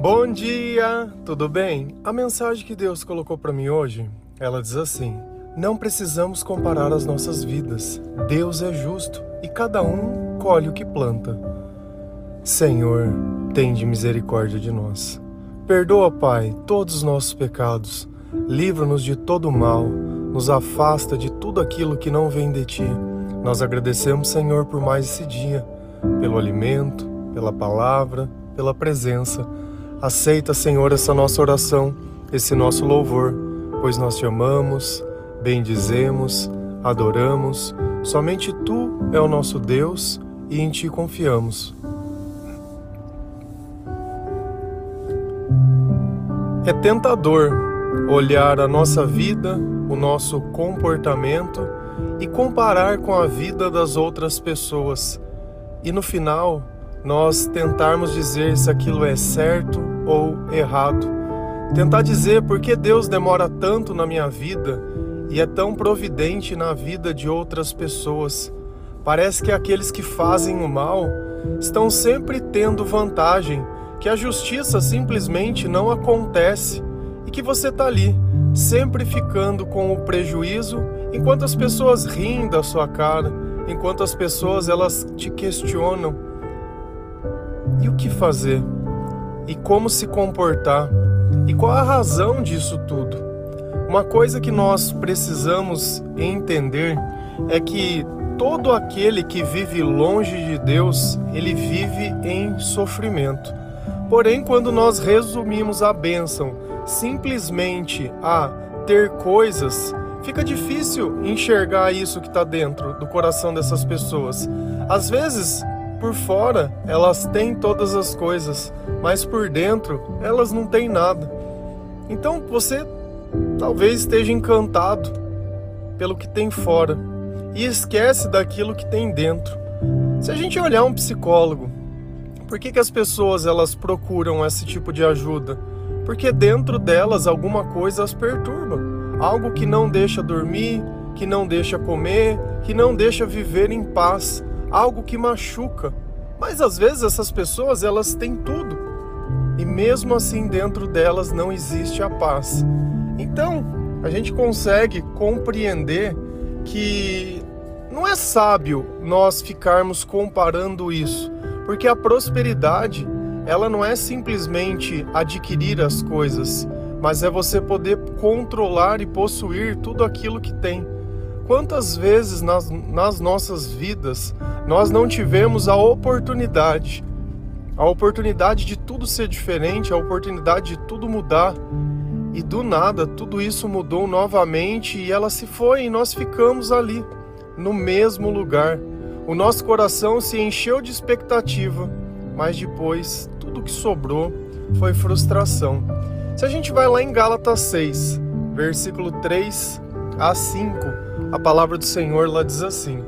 Bom dia, tudo bem? A mensagem que Deus colocou para mim hoje, ela diz assim: Não precisamos comparar as nossas vidas. Deus é justo e cada um colhe o que planta. Senhor, tende misericórdia de nós. Perdoa, Pai, todos os nossos pecados. Livra-nos de todo mal. Nos afasta de tudo aquilo que não vem de ti. Nós agradecemos, Senhor, por mais esse dia, pelo alimento, pela palavra, pela presença. Aceita, Senhor, essa nossa oração, esse nosso louvor, pois nós te amamos, bendizemos, adoramos. Somente tu é o nosso Deus e em ti confiamos. É tentador olhar a nossa vida, o nosso comportamento e comparar com a vida das outras pessoas. E no final, nós tentarmos dizer se aquilo é certo ou errado. Tentar dizer por que Deus demora tanto na minha vida e é tão providente na vida de outras pessoas. Parece que aqueles que fazem o mal estão sempre tendo vantagem, que a justiça simplesmente não acontece e que você está ali, sempre ficando com o prejuízo, enquanto as pessoas riem da sua cara, enquanto as pessoas elas te questionam e o que fazer? E como se comportar? E qual a razão disso tudo? Uma coisa que nós precisamos entender é que todo aquele que vive longe de Deus, ele vive em sofrimento. Porém, quando nós resumimos a bênção simplesmente a ter coisas, fica difícil enxergar isso que está dentro do coração dessas pessoas. Às vezes, por fora, elas têm todas as coisas, mas por dentro, elas não têm nada. Então você talvez esteja encantado pelo que tem fora e esquece daquilo que tem dentro. Se a gente olhar um psicólogo, por que, que as pessoas elas procuram esse tipo de ajuda? Porque dentro delas alguma coisa as perturba, algo que não deixa dormir, que não deixa comer, que não deixa viver em paz algo que machuca. Mas às vezes essas pessoas elas têm tudo e mesmo assim dentro delas não existe a paz. Então a gente consegue compreender que não é sábio nós ficarmos comparando isso, porque a prosperidade ela não é simplesmente adquirir as coisas, mas é você poder controlar e possuir tudo aquilo que tem. Quantas vezes nas, nas nossas vidas nós não tivemos a oportunidade, a oportunidade de tudo ser diferente, a oportunidade de tudo mudar. E do nada tudo isso mudou novamente e ela se foi e nós ficamos ali, no mesmo lugar. O nosso coração se encheu de expectativa, mas depois tudo que sobrou foi frustração. Se a gente vai lá em Gálatas 6, versículo 3 a 5, a palavra do Senhor lá diz assim: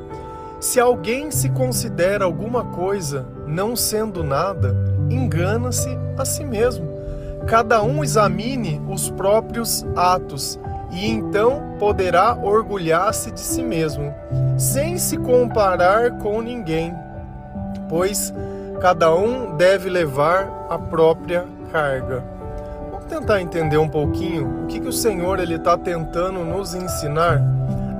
se alguém se considera alguma coisa não sendo nada, engana-se a si mesmo. Cada um examine os próprios atos e então poderá orgulhar-se de si mesmo, sem se comparar com ninguém, pois cada um deve levar a própria carga. Vamos tentar entender um pouquinho o que, que o Senhor ele está tentando nos ensinar.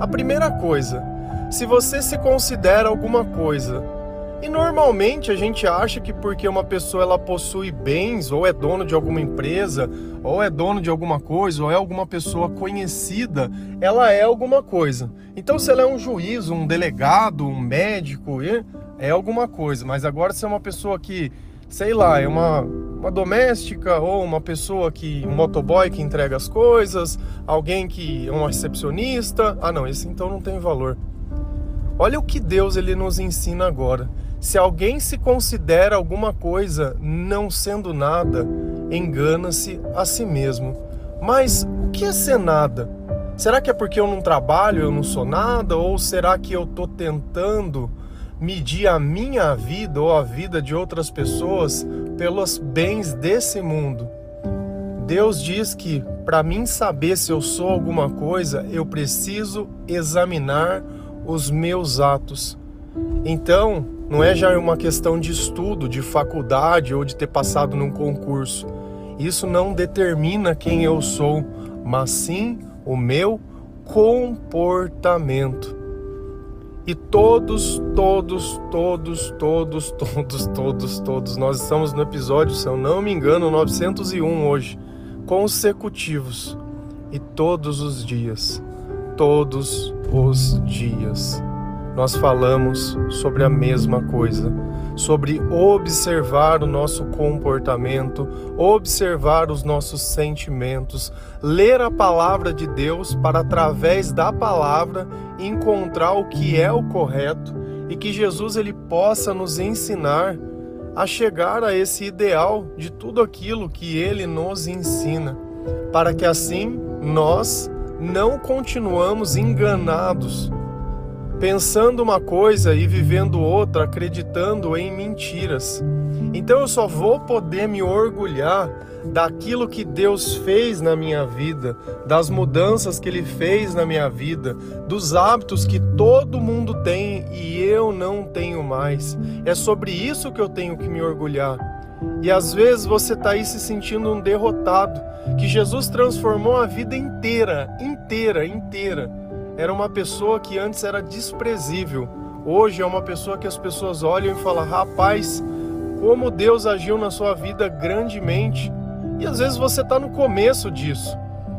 A primeira coisa, se você se considera alguma coisa. E normalmente a gente acha que porque uma pessoa ela possui bens, ou é dono de alguma empresa, ou é dono de alguma coisa, ou é alguma pessoa conhecida, ela é alguma coisa. Então se ela é um juiz, um delegado, um médico, é alguma coisa. Mas agora se é uma pessoa que, sei lá, é uma, uma doméstica ou uma pessoa que, um motoboy que entrega as coisas, alguém que é um recepcionista, ah não, esse então não tem valor. Olha o que Deus ele nos ensina agora. Se alguém se considera alguma coisa não sendo nada, engana-se a si mesmo. Mas o que é ser nada? Será que é porque eu não trabalho, eu não sou nada? Ou será que eu estou tentando medir a minha vida ou a vida de outras pessoas pelos bens desse mundo? Deus diz que para mim saber se eu sou alguma coisa, eu preciso examinar os meus atos. Então, não é já uma questão de estudo, de faculdade ou de ter passado num concurso. Isso não determina quem eu sou, mas sim o meu comportamento. E todos, todos, todos, todos, todos, todos, todos, nós estamos no episódio, se eu não me engano, 901 hoje, consecutivos. E todos os dias, todos os dias, nós falamos sobre a mesma coisa sobre observar o nosso comportamento, observar os nossos sentimentos, ler a palavra de Deus para, através da palavra, encontrar o que é o correto e que Jesus ele possa nos ensinar a chegar a esse ideal de tudo aquilo que ele nos ensina, para que assim nós não continuamos enganados pensando uma coisa e vivendo outra, acreditando em mentiras. Então eu só vou poder me orgulhar daquilo que Deus fez na minha vida, das mudanças que Ele fez na minha vida, dos hábitos que todo mundo tem e eu não tenho mais. É sobre isso que eu tenho que me orgulhar. E às vezes você está aí se sentindo um derrotado, que Jesus transformou a vida inteira, inteira, inteira era uma pessoa que antes era desprezível. Hoje é uma pessoa que as pessoas olham e falam: rapaz, como Deus agiu na sua vida grandemente. E às vezes você está no começo disso,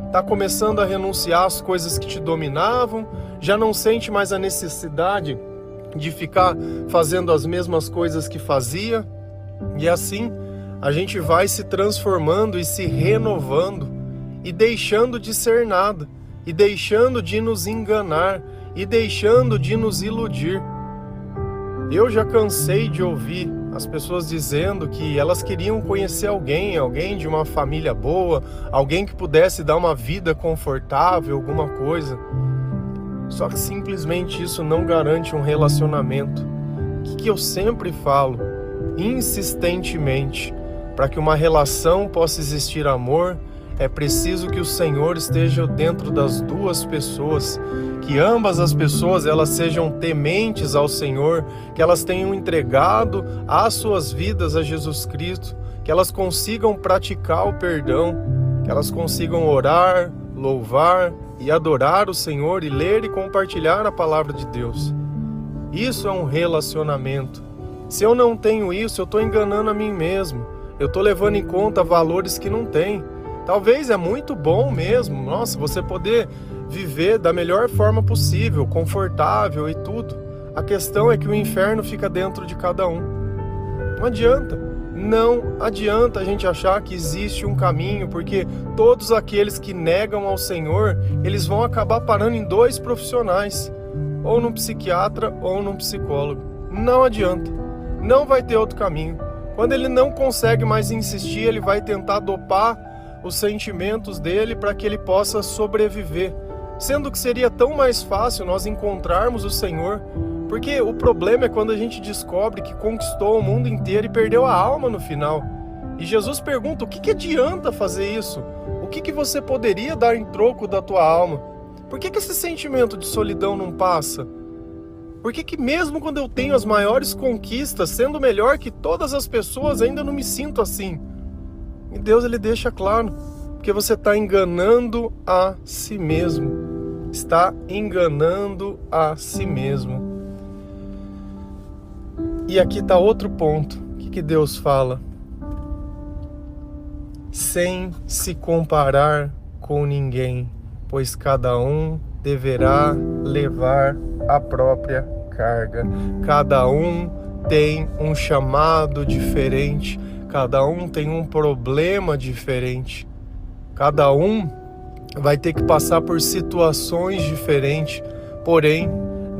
está começando a renunciar às coisas que te dominavam, já não sente mais a necessidade de ficar fazendo as mesmas coisas que fazia. E assim a gente vai se transformando e se renovando e deixando de ser nada e deixando de nos enganar e deixando de nos iludir. Eu já cansei de ouvir as pessoas dizendo que elas queriam conhecer alguém, alguém de uma família boa, alguém que pudesse dar uma vida confortável, alguma coisa. Só que simplesmente isso não garante um relacionamento. O que, eu sempre falo, insistentemente, para que uma relação possa existir amor, é preciso que o Senhor esteja dentro das duas pessoas, que ambas as pessoas elas sejam tementes ao Senhor, que elas tenham entregado as suas vidas a Jesus Cristo, que elas consigam praticar o perdão, que elas consigam orar, louvar e adorar o Senhor e ler e compartilhar a palavra de Deus. Isso é um relacionamento. Se eu não tenho isso, eu estou enganando a mim mesmo. Eu estou levando em conta valores que não tem. Talvez é muito bom mesmo, nossa, você poder viver da melhor forma possível, confortável e tudo. A questão é que o inferno fica dentro de cada um. Não adianta. Não adianta a gente achar que existe um caminho, porque todos aqueles que negam ao Senhor, eles vão acabar parando em dois profissionais, ou num psiquiatra ou num psicólogo. Não adianta. Não vai ter outro caminho. Quando ele não consegue mais insistir, ele vai tentar dopar os sentimentos dele para que ele possa sobreviver. Sendo que seria tão mais fácil nós encontrarmos o Senhor, porque o problema é quando a gente descobre que conquistou o mundo inteiro e perdeu a alma no final. E Jesus pergunta: o que, que adianta fazer isso? O que, que você poderia dar em troco da tua alma? Por que, que esse sentimento de solidão não passa? Por que, que mesmo quando eu tenho as maiores conquistas, sendo melhor que todas as pessoas, ainda não me sinto assim? E Deus ele deixa claro, porque você está enganando a si mesmo. Está enganando a si mesmo. E aqui está outro ponto. Que, que Deus fala? Sem se comparar com ninguém, pois cada um deverá levar a própria carga. Cada um tem um chamado diferente Cada um tem um problema diferente. Cada um vai ter que passar por situações diferentes. Porém,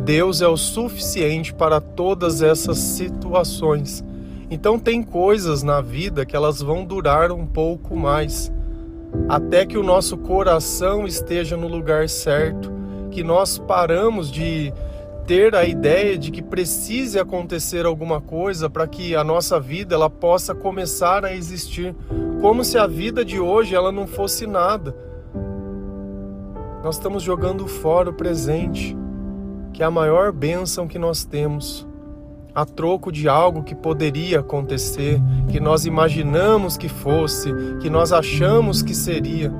Deus é o suficiente para todas essas situações. Então tem coisas na vida que elas vão durar um pouco mais, até que o nosso coração esteja no lugar certo, que nós paramos de ter a ideia de que precise acontecer alguma coisa para que a nossa vida ela possa começar a existir, como se a vida de hoje ela não fosse nada. Nós estamos jogando fora o presente, que é a maior bênção que nós temos. a troco de algo que poderia acontecer, que nós imaginamos que fosse, que nós achamos que seria.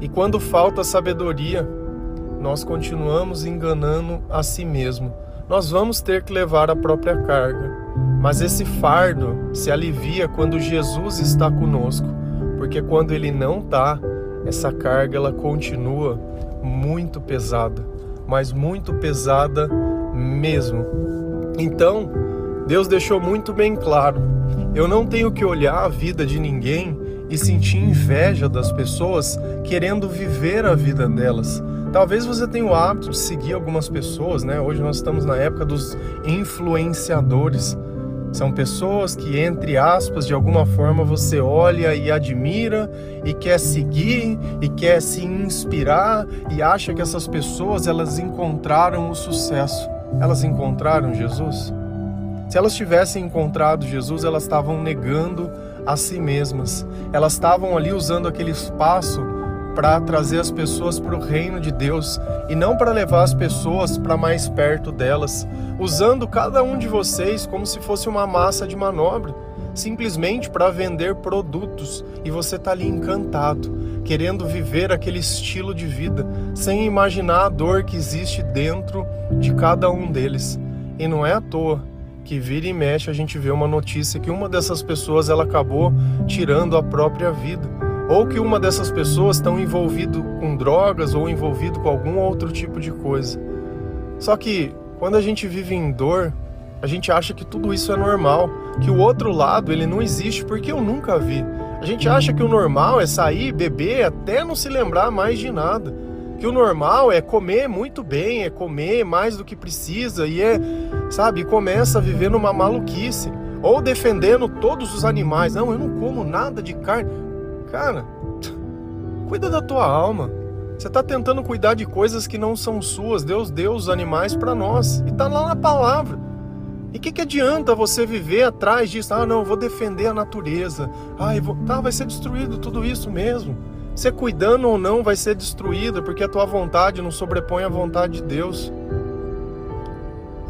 E quando falta sabedoria, nós continuamos enganando a si mesmo. Nós vamos ter que levar a própria carga. Mas esse fardo se alivia quando Jesus está conosco, porque quando ele não está, essa carga ela continua muito pesada, mas muito pesada mesmo. Então, Deus deixou muito bem claro: eu não tenho que olhar a vida de ninguém e sentir inveja das pessoas querendo viver a vida delas. Talvez você tenha o hábito de seguir algumas pessoas, né? Hoje nós estamos na época dos influenciadores. São pessoas que, entre aspas, de alguma forma você olha e admira e quer seguir e quer se inspirar e acha que essas pessoas elas encontraram o sucesso. Elas encontraram Jesus? Se elas tivessem encontrado Jesus, elas estavam negando a si mesmas. Elas estavam ali usando aquele espaço para trazer as pessoas para o reino de Deus e não para levar as pessoas para mais perto delas, usando cada um de vocês como se fosse uma massa de manobra, simplesmente para vender produtos e você está ali encantado, querendo viver aquele estilo de vida, sem imaginar a dor que existe dentro de cada um deles. E não é à toa que vira e mexe a gente vê uma notícia que uma dessas pessoas ela acabou tirando a própria vida ou que uma dessas pessoas estão envolvido com drogas ou envolvido com algum outro tipo de coisa. Só que quando a gente vive em dor, a gente acha que tudo isso é normal, que o outro lado ele não existe porque eu nunca vi. A gente acha que o normal é sair, beber até não se lembrar mais de nada. Que o normal é comer muito bem, é comer mais do que precisa e é sabe? E começa a viver numa maluquice. Ou defendendo todos os animais. Não, eu não como nada de carne. Cara, cuida da tua alma. Você está tentando cuidar de coisas que não são suas. Deus deu os animais para nós. E está lá na palavra. E o que, que adianta você viver atrás disso? Ah, não, vou defender a natureza. Ah, vou... tá, vai ser destruído tudo isso mesmo. Você cuidando ou não vai ser destruído, porque a tua vontade não sobrepõe a vontade de Deus.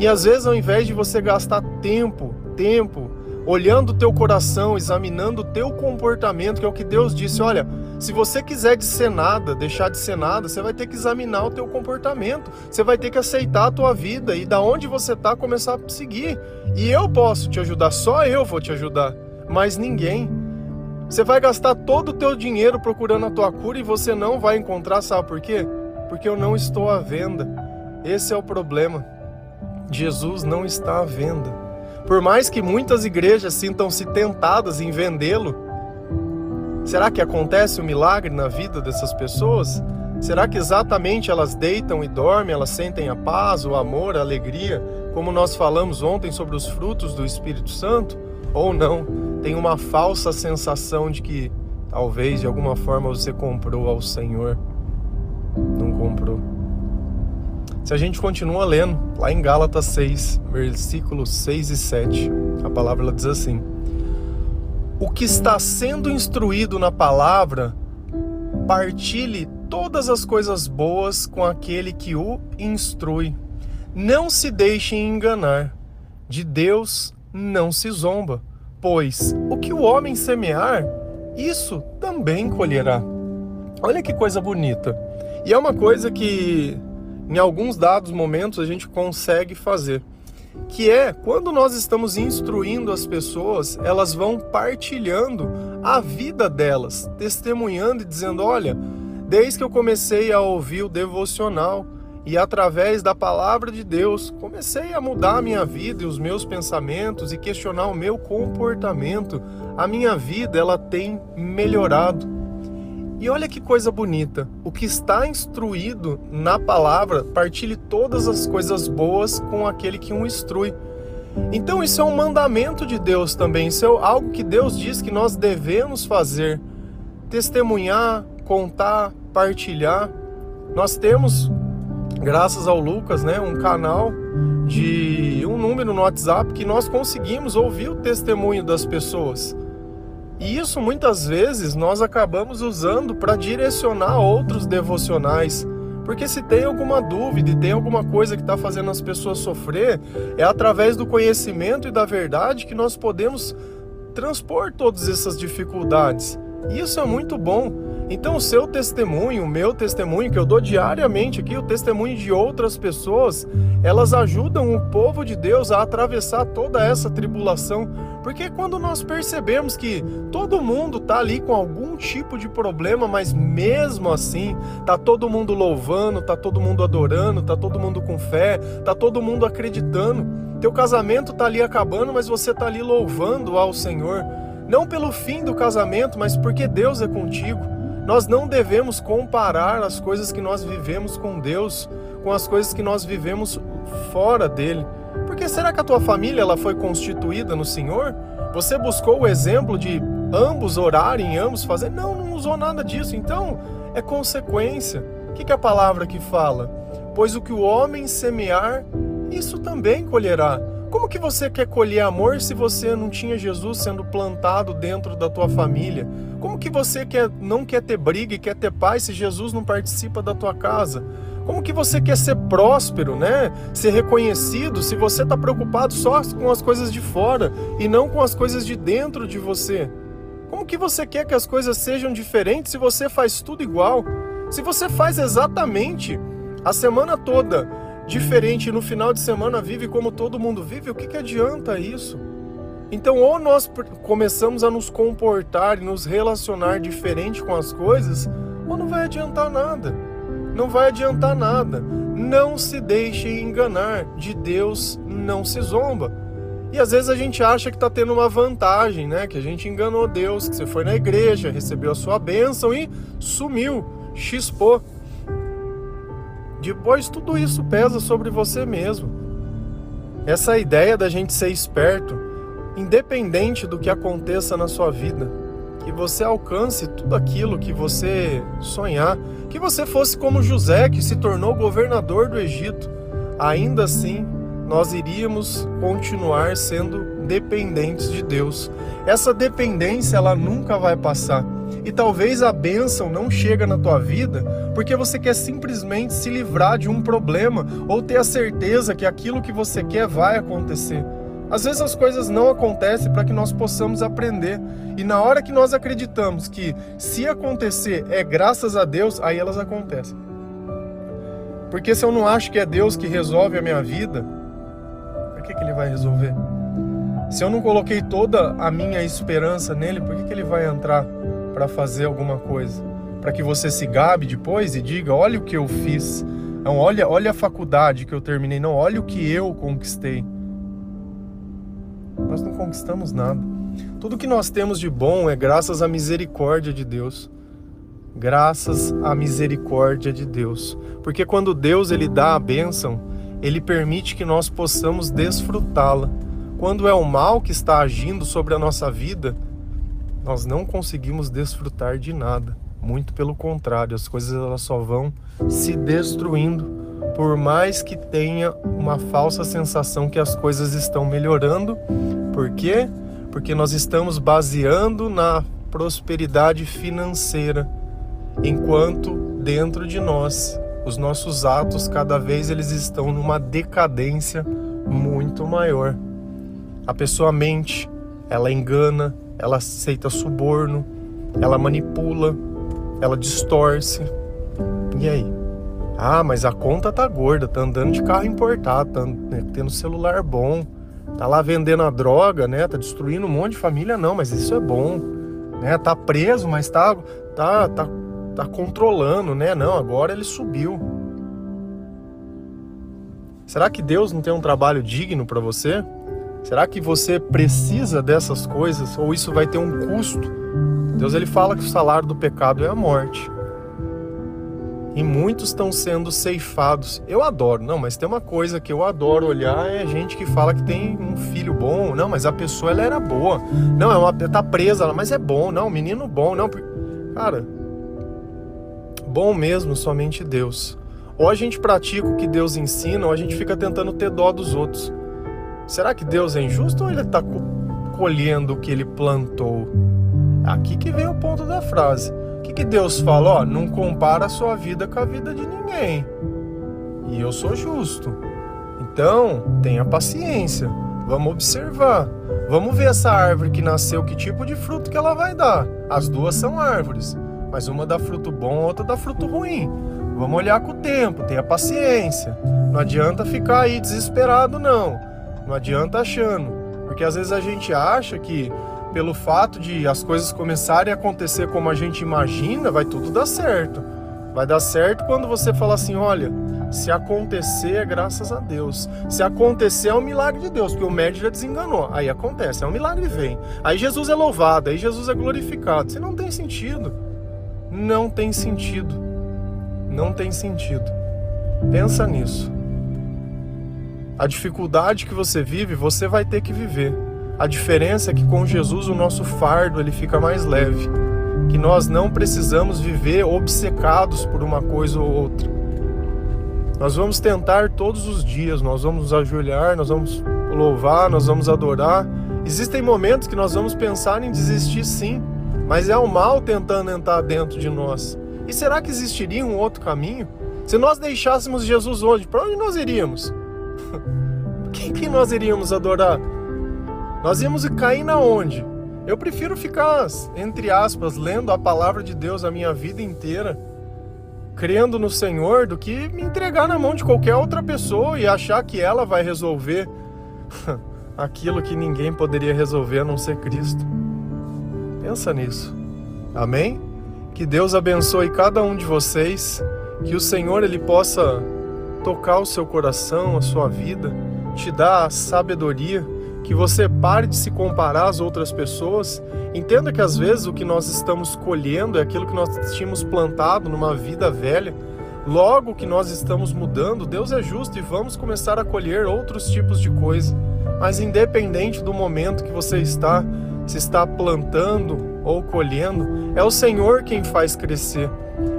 E às vezes, ao invés de você gastar tempo, tempo, olhando o teu coração, examinando o teu comportamento, que é o que Deus disse, olha, se você quiser de ser nada, deixar de ser nada, você vai ter que examinar o teu comportamento, você vai ter que aceitar a tua vida e da onde você está começar a seguir. E eu posso te ajudar, só eu vou te ajudar, mas ninguém. Você vai gastar todo o teu dinheiro procurando a tua cura e você não vai encontrar, sabe por quê? Porque eu não estou à venda. Esse é o problema. Jesus não está à venda. Por mais que muitas igrejas sintam-se tentadas em vendê-lo, será que acontece um milagre na vida dessas pessoas? Será que exatamente elas deitam e dormem, elas sentem a paz, o amor, a alegria, como nós falamos ontem sobre os frutos do Espírito Santo? Ou não? Tem uma falsa sensação de que talvez de alguma forma você comprou ao Senhor. Não comprou. Se a gente continua lendo, lá em Gálatas 6, versículos 6 e 7, a palavra diz assim: O que está sendo instruído na palavra, partilhe todas as coisas boas com aquele que o instrui. Não se deixem enganar. De Deus não se zomba, pois o que o homem semear, isso também colherá. Olha que coisa bonita. E é uma coisa que em alguns dados momentos a gente consegue fazer. Que é quando nós estamos instruindo as pessoas, elas vão partilhando a vida delas, testemunhando e dizendo: olha, desde que eu comecei a ouvir o devocional e através da palavra de Deus, comecei a mudar a minha vida e os meus pensamentos e questionar o meu comportamento. A minha vida ela tem melhorado. E olha que coisa bonita. O que está instruído na palavra, partilhe todas as coisas boas com aquele que o instrui. Então isso é um mandamento de Deus também, isso é algo que Deus diz que nós devemos fazer. Testemunhar, contar, partilhar. Nós temos, graças ao Lucas, né, um canal de um número no WhatsApp que nós conseguimos ouvir o testemunho das pessoas. E isso muitas vezes nós acabamos usando para direcionar outros devocionais, Porque se tem alguma dúvida e tem alguma coisa que está fazendo as pessoas sofrer, é através do conhecimento e da verdade que nós podemos transpor todas essas dificuldades. E isso é muito bom. Então, o seu testemunho, o meu testemunho, que eu dou diariamente aqui, o testemunho de outras pessoas, elas ajudam o povo de Deus a atravessar toda essa tribulação. Porque quando nós percebemos que todo mundo está ali com algum tipo de problema, mas mesmo assim, tá todo mundo louvando, tá todo mundo adorando, tá todo mundo com fé, tá todo mundo acreditando. Teu casamento tá ali acabando, mas você tá ali louvando ao Senhor. Não pelo fim do casamento, mas porque Deus é contigo. Nós não devemos comparar as coisas que nós vivemos com Deus com as coisas que nós vivemos fora dele. Porque será que a tua família ela foi constituída no Senhor? Você buscou o exemplo de ambos orarem, ambos fazerem? Não, não usou nada disso. Então, é consequência. O que, que a palavra aqui fala? Pois o que o homem semear, isso também colherá. Como que você quer colher amor se você não tinha Jesus sendo plantado dentro da tua família? Como que você quer, não quer ter briga e quer ter paz se Jesus não participa da tua casa? Como que você quer ser próspero, né? Ser reconhecido se você está preocupado só com as coisas de fora e não com as coisas de dentro de você? Como que você quer que as coisas sejam diferentes se você faz tudo igual? Se você faz exatamente a semana toda diferente no final de semana vive como todo mundo vive, o que, que adianta isso? Então, ou nós começamos a nos comportar e nos relacionar diferente com as coisas, ou não vai adiantar nada. Não vai adiantar nada. Não se deixe enganar. De Deus não se zomba. E às vezes a gente acha que está tendo uma vantagem, né? Que a gente enganou Deus, que você foi na igreja, recebeu a sua bênção e sumiu, chispou. Depois tudo isso pesa sobre você mesmo. Essa ideia da gente ser esperto, independente do que aconteça na sua vida, que você alcance tudo aquilo que você sonhar, que você fosse como José, que se tornou governador do Egito, ainda assim nós iríamos continuar sendo dependentes de Deus. Essa dependência ela nunca vai passar. E talvez a bênção não chega na tua vida porque você quer simplesmente se livrar de um problema ou ter a certeza que aquilo que você quer vai acontecer. Às vezes as coisas não acontecem para que nós possamos aprender. E na hora que nós acreditamos que se acontecer é graças a Deus, aí elas acontecem. Porque se eu não acho que é Deus que resolve a minha vida, por que, que Ele vai resolver? Se eu não coloquei toda a minha esperança nele, por que, que Ele vai entrar? Para fazer alguma coisa, para que você se gabe depois e diga: olha o que eu fiz. Não, olha, olha a faculdade que eu terminei. Não, olha o que eu conquistei. Nós não conquistamos nada. Tudo que nós temos de bom é graças à misericórdia de Deus. Graças à misericórdia de Deus. Porque quando Deus ele dá a bênção, ele permite que nós possamos desfrutá-la. Quando é o mal que está agindo sobre a nossa vida, nós não conseguimos desfrutar de nada. Muito pelo contrário, as coisas elas só vão se destruindo, por mais que tenha uma falsa sensação que as coisas estão melhorando. Por quê? Porque nós estamos baseando na prosperidade financeira, enquanto dentro de nós os nossos atos cada vez eles estão numa decadência muito maior. A pessoa mente, ela engana, ela aceita suborno, ela manipula, ela distorce. E aí? Ah, mas a conta tá gorda, tá andando de carro importado, tá né, tendo celular bom, tá lá vendendo a droga, né? Tá destruindo um monte de família, não, mas isso é bom, né? Tá preso, mas tá tá tá, tá controlando, né? Não, agora ele subiu. Será que Deus não tem um trabalho digno para você? Será que você precisa dessas coisas ou isso vai ter um custo? Deus ele fala que o salário do pecado é a morte. E muitos estão sendo ceifados. Eu adoro, não, mas tem uma coisa que eu adoro olhar é gente que fala que tem um filho bom. Não, mas a pessoa ela era boa. Não, é uma tá presa, mas é bom. Não, menino bom, não. Cara, bom mesmo somente Deus. Ou a gente pratica o que Deus ensina, ou a gente fica tentando ter dó dos outros. Será que Deus é injusto ou ele está colhendo o que ele plantou? Aqui que vem o ponto da frase. O que, que Deus fala? Ó, não compara a sua vida com a vida de ninguém. E eu sou justo. Então, tenha paciência. Vamos observar. Vamos ver essa árvore que nasceu, que tipo de fruto que ela vai dar. As duas são árvores, mas uma dá fruto bom, outra dá fruto ruim. Vamos olhar com o tempo, tenha paciência. Não adianta ficar aí desesperado, não. Não adianta achando. Porque às vezes a gente acha que pelo fato de as coisas começarem a acontecer como a gente imagina, vai tudo dar certo. Vai dar certo quando você fala assim: olha, se acontecer é graças a Deus. Se acontecer é um milagre de Deus, porque o médico já desenganou. Aí acontece, é um milagre vem. Aí Jesus é louvado, aí Jesus é glorificado. Isso não tem sentido. Não tem sentido. Não tem sentido. Pensa nisso. A dificuldade que você vive, você vai ter que viver. A diferença é que com Jesus o nosso fardo ele fica mais leve, que nós não precisamos viver obcecados por uma coisa ou outra. Nós vamos tentar todos os dias, nós vamos nos ajoelhar, nós vamos louvar, nós vamos adorar. Existem momentos que nós vamos pensar em desistir sim, mas é o mal tentando entrar dentro de nós. E será que existiria um outro caminho? Se nós deixássemos Jesus hoje, para onde nós iríamos? Quem que nós iríamos adorar? Nós íamos cair na onde? Eu prefiro ficar, entre aspas, lendo a palavra de Deus a minha vida inteira, crendo no Senhor, do que me entregar na mão de qualquer outra pessoa e achar que ela vai resolver aquilo que ninguém poderia resolver a não ser Cristo. Pensa nisso. Amém? Que Deus abençoe cada um de vocês, que o Senhor ele possa tocar o seu coração, a sua vida, te dar sabedoria, que você pare de se comparar às outras pessoas. Entenda que às vezes o que nós estamos colhendo é aquilo que nós tínhamos plantado numa vida velha. Logo que nós estamos mudando, Deus é justo e vamos começar a colher outros tipos de coisa. Mas independente do momento que você está, se está plantando ou colhendo, é o Senhor quem faz crescer.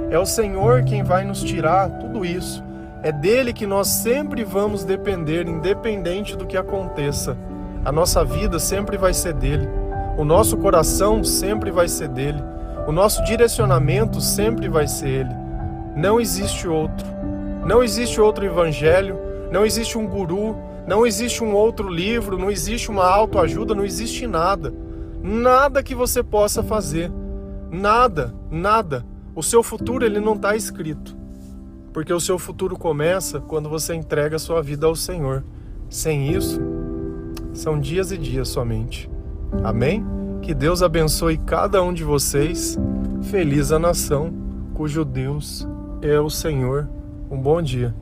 É o Senhor quem vai nos tirar tudo isso. É dele que nós sempre vamos depender, independente do que aconteça. A nossa vida sempre vai ser dele. O nosso coração sempre vai ser dele. O nosso direcionamento sempre vai ser ele. Não existe outro. Não existe outro evangelho, não existe um guru, não existe um outro livro, não existe uma autoajuda, não existe nada. Nada que você possa fazer. Nada, nada. O seu futuro ele não está escrito porque o seu futuro começa quando você entrega a sua vida ao Senhor. Sem isso, são dias e dias somente. Amém? Que Deus abençoe cada um de vocês. Feliz a nação cujo Deus é o Senhor. Um bom dia.